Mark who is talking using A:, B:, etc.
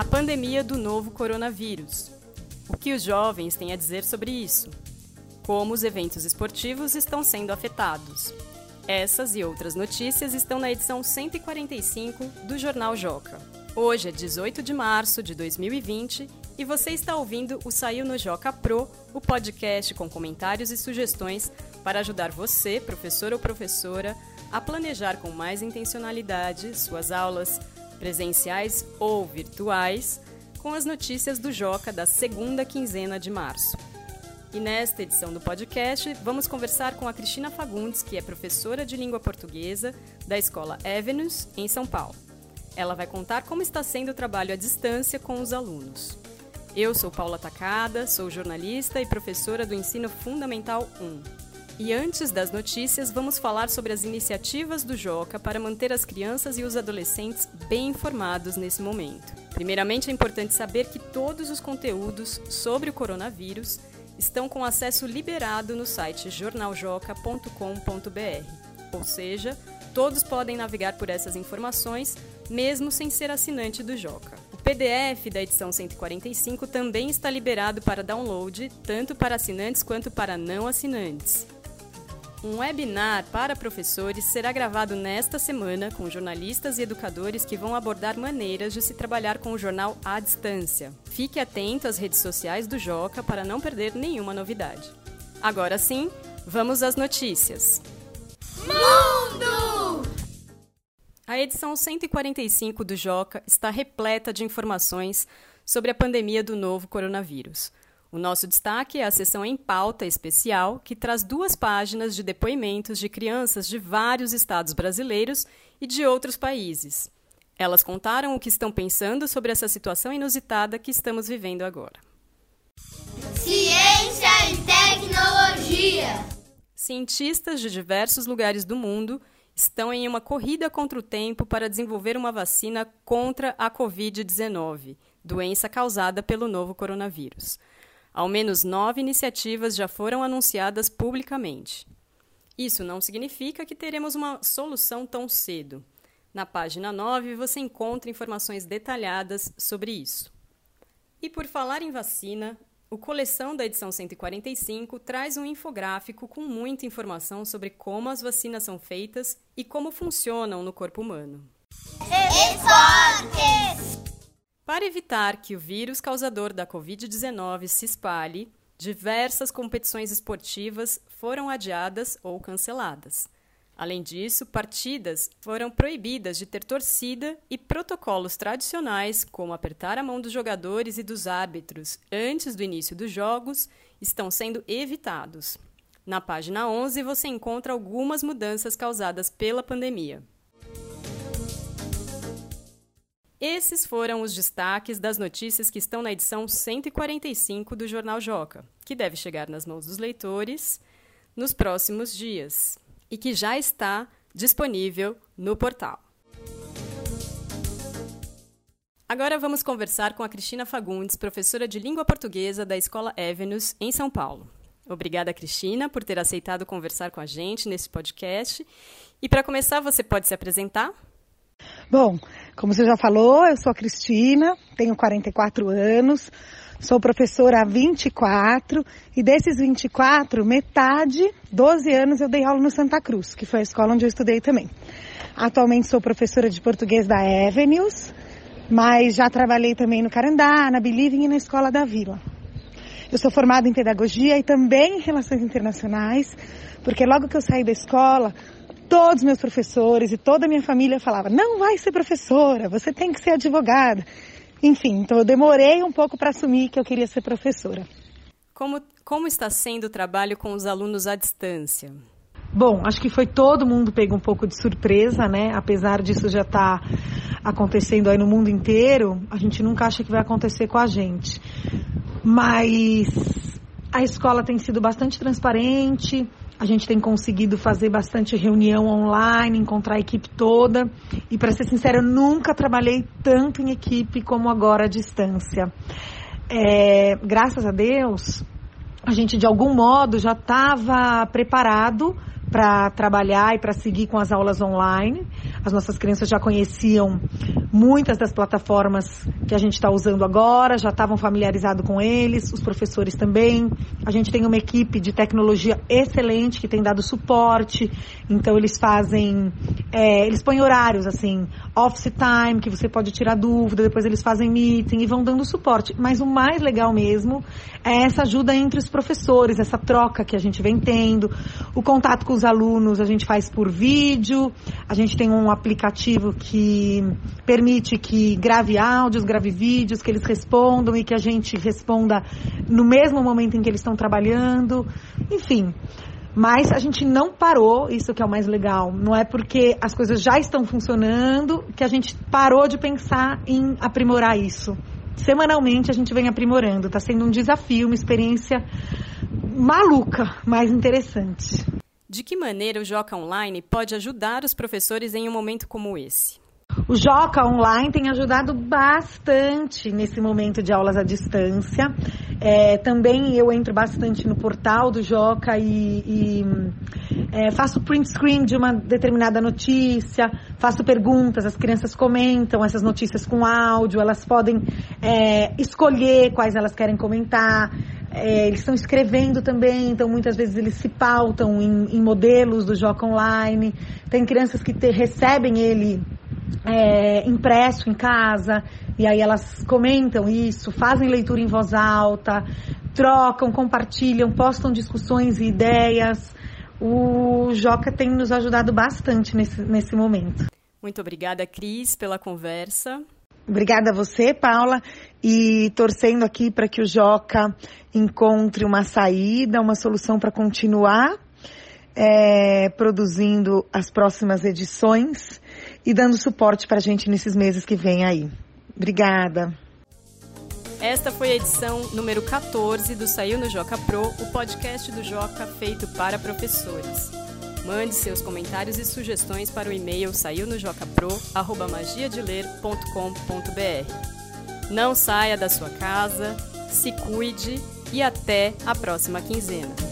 A: A pandemia do novo coronavírus. O que os jovens têm a dizer sobre isso? Como os eventos esportivos estão sendo afetados? Essas e outras notícias estão na edição 145 do Jornal Joca. Hoje é 18 de março de 2020 e você está ouvindo o Saiu no Joca Pro, o podcast com comentários e sugestões para ajudar você, professor ou professora, a planejar com mais intencionalidade suas aulas presenciais ou virtuais com as notícias do Joca da segunda quinzena de março. E nesta edição do podcast, vamos conversar com a Cristina Fagundes, que é professora de língua portuguesa da Escola Avenues, em São Paulo. Ela vai contar como está sendo o trabalho à distância com os alunos. Eu sou Paula Tacada, sou jornalista e professora do Ensino Fundamental 1. E antes das notícias, vamos falar sobre as iniciativas do Joca para manter as crianças e os adolescentes bem informados nesse momento. Primeiramente, é importante saber que todos os conteúdos sobre o coronavírus estão com acesso liberado no site jornaljoca.com.br. Ou seja, todos podem navegar por essas informações, mesmo sem ser assinante do Joca. O PDF da edição 145 também está liberado para download, tanto para assinantes quanto para não assinantes. Um webinar para professores será gravado nesta semana com jornalistas e educadores que vão abordar maneiras de se trabalhar com o jornal à distância. Fique atento às redes sociais do Joca para não perder nenhuma novidade. Agora sim, vamos às notícias.
B: Mundo!
A: A edição 145 do Joca está repleta de informações sobre a pandemia do novo coronavírus. O nosso destaque é a sessão em pauta especial, que traz duas páginas de depoimentos de crianças de vários estados brasileiros e de outros países. Elas contaram o que estão pensando sobre essa situação inusitada que estamos vivendo agora.
B: Ciência e tecnologia.
A: Cientistas de diversos lugares do mundo estão em uma corrida contra o tempo para desenvolver uma vacina contra a Covid-19, doença causada pelo novo coronavírus. Ao menos nove iniciativas já foram anunciadas publicamente. Isso não significa que teremos uma solução tão cedo. Na página 9 você encontra informações detalhadas sobre isso. E por falar em vacina, o Coleção da edição 145 traz um infográfico com muita informação sobre como as vacinas são feitas e como funcionam no corpo humano.
B: Esportes!
A: Para evitar que o vírus causador da Covid-19 se espalhe, diversas competições esportivas foram adiadas ou canceladas. Além disso, partidas foram proibidas de ter torcida e protocolos tradicionais, como apertar a mão dos jogadores e dos árbitros antes do início dos jogos, estão sendo evitados. Na página 11 você encontra algumas mudanças causadas pela pandemia. Esses foram os destaques das notícias que estão na edição 145 do Jornal Joca, que deve chegar nas mãos dos leitores nos próximos dias e que já está disponível no portal. Agora vamos conversar com a Cristina Fagundes, professora de língua portuguesa da Escola Avenues, em São Paulo. Obrigada, Cristina, por ter aceitado conversar com a gente nesse podcast. E para começar, você pode se apresentar?
C: Bom, como você já falou, eu sou a Cristina, tenho 44 anos, sou professora há 24 e desses 24, metade, 12 anos eu dei aula no Santa Cruz, que foi a escola onde eu estudei também. Atualmente sou professora de português da Avenues, mas já trabalhei também no Carandá, na Believing e na Escola da Vila. Eu sou formada em pedagogia e também em relações internacionais, porque logo que eu saí da escola, todos meus professores e toda a minha família falava: não vai ser professora, você tem que ser advogada. Enfim, então eu demorei um pouco para assumir que eu queria ser professora.
A: Como, como está sendo o trabalho com os alunos à distância?
C: Bom, acho que foi todo mundo pego um pouco de surpresa, né? Apesar disso já estar tá acontecendo aí no mundo inteiro, a gente nunca acha que vai acontecer com a gente. Mas a escola tem sido bastante transparente, a gente tem conseguido fazer bastante reunião online, encontrar a equipe toda. E para ser sincera, eu nunca trabalhei tanto em equipe como agora à distância. É, graças a Deus, a gente de algum modo já estava preparado para trabalhar e para seguir com as aulas online. As nossas crianças já conheciam muitas das plataformas que a gente está usando agora, já estavam familiarizados com eles, os professores também. A gente tem uma equipe de tecnologia excelente que tem dado suporte, então eles fazem, é, eles põem horários assim, office time, que você pode tirar dúvida, depois eles fazem meeting e vão dando suporte. Mas o mais legal mesmo é essa ajuda entre os professores, essa troca que a gente vem tendo, o contato com os alunos a gente faz por vídeo, a gente tem um aplicativo que permite que grave áudios, grave vídeos, que eles respondam e que a gente responda no mesmo momento em que eles estão trabalhando. Enfim, mas a gente não parou, isso que é o mais legal. Não é porque as coisas já estão funcionando que a gente parou de pensar em aprimorar isso. Semanalmente a gente vem aprimorando. Está sendo um desafio, uma experiência maluca, mas interessante.
A: De que maneira o Joca Online pode ajudar os professores em um momento como esse?
C: O Joca Online tem ajudado bastante nesse momento de aulas à distância. É, também eu entro bastante no portal do Joca e, e é, faço print screen de uma determinada notícia, faço perguntas, as crianças comentam essas notícias com áudio, elas podem é, escolher quais elas querem comentar. É, eles estão escrevendo também, então muitas vezes eles se pautam em, em modelos do Joca Online. Tem crianças que te, recebem ele é, impresso em casa, e aí elas comentam isso, fazem leitura em voz alta, trocam, compartilham, postam discussões e ideias. O Joca tem nos ajudado bastante nesse, nesse momento.
A: Muito obrigada, Cris, pela conversa.
C: Obrigada a você, Paula, e torcendo aqui para que o Joca encontre uma saída, uma solução para continuar é, produzindo as próximas edições e dando suporte para a gente nesses meses que vem aí. Obrigada.
A: Esta foi a edição número 14 do Saiu no Joca Pro, o podcast do Joca feito para professores. Mande seus comentários e sugestões para o e-mail saiunojocapro@magiadeler.com.br. Não saia da sua casa, se cuide e até a próxima quinzena.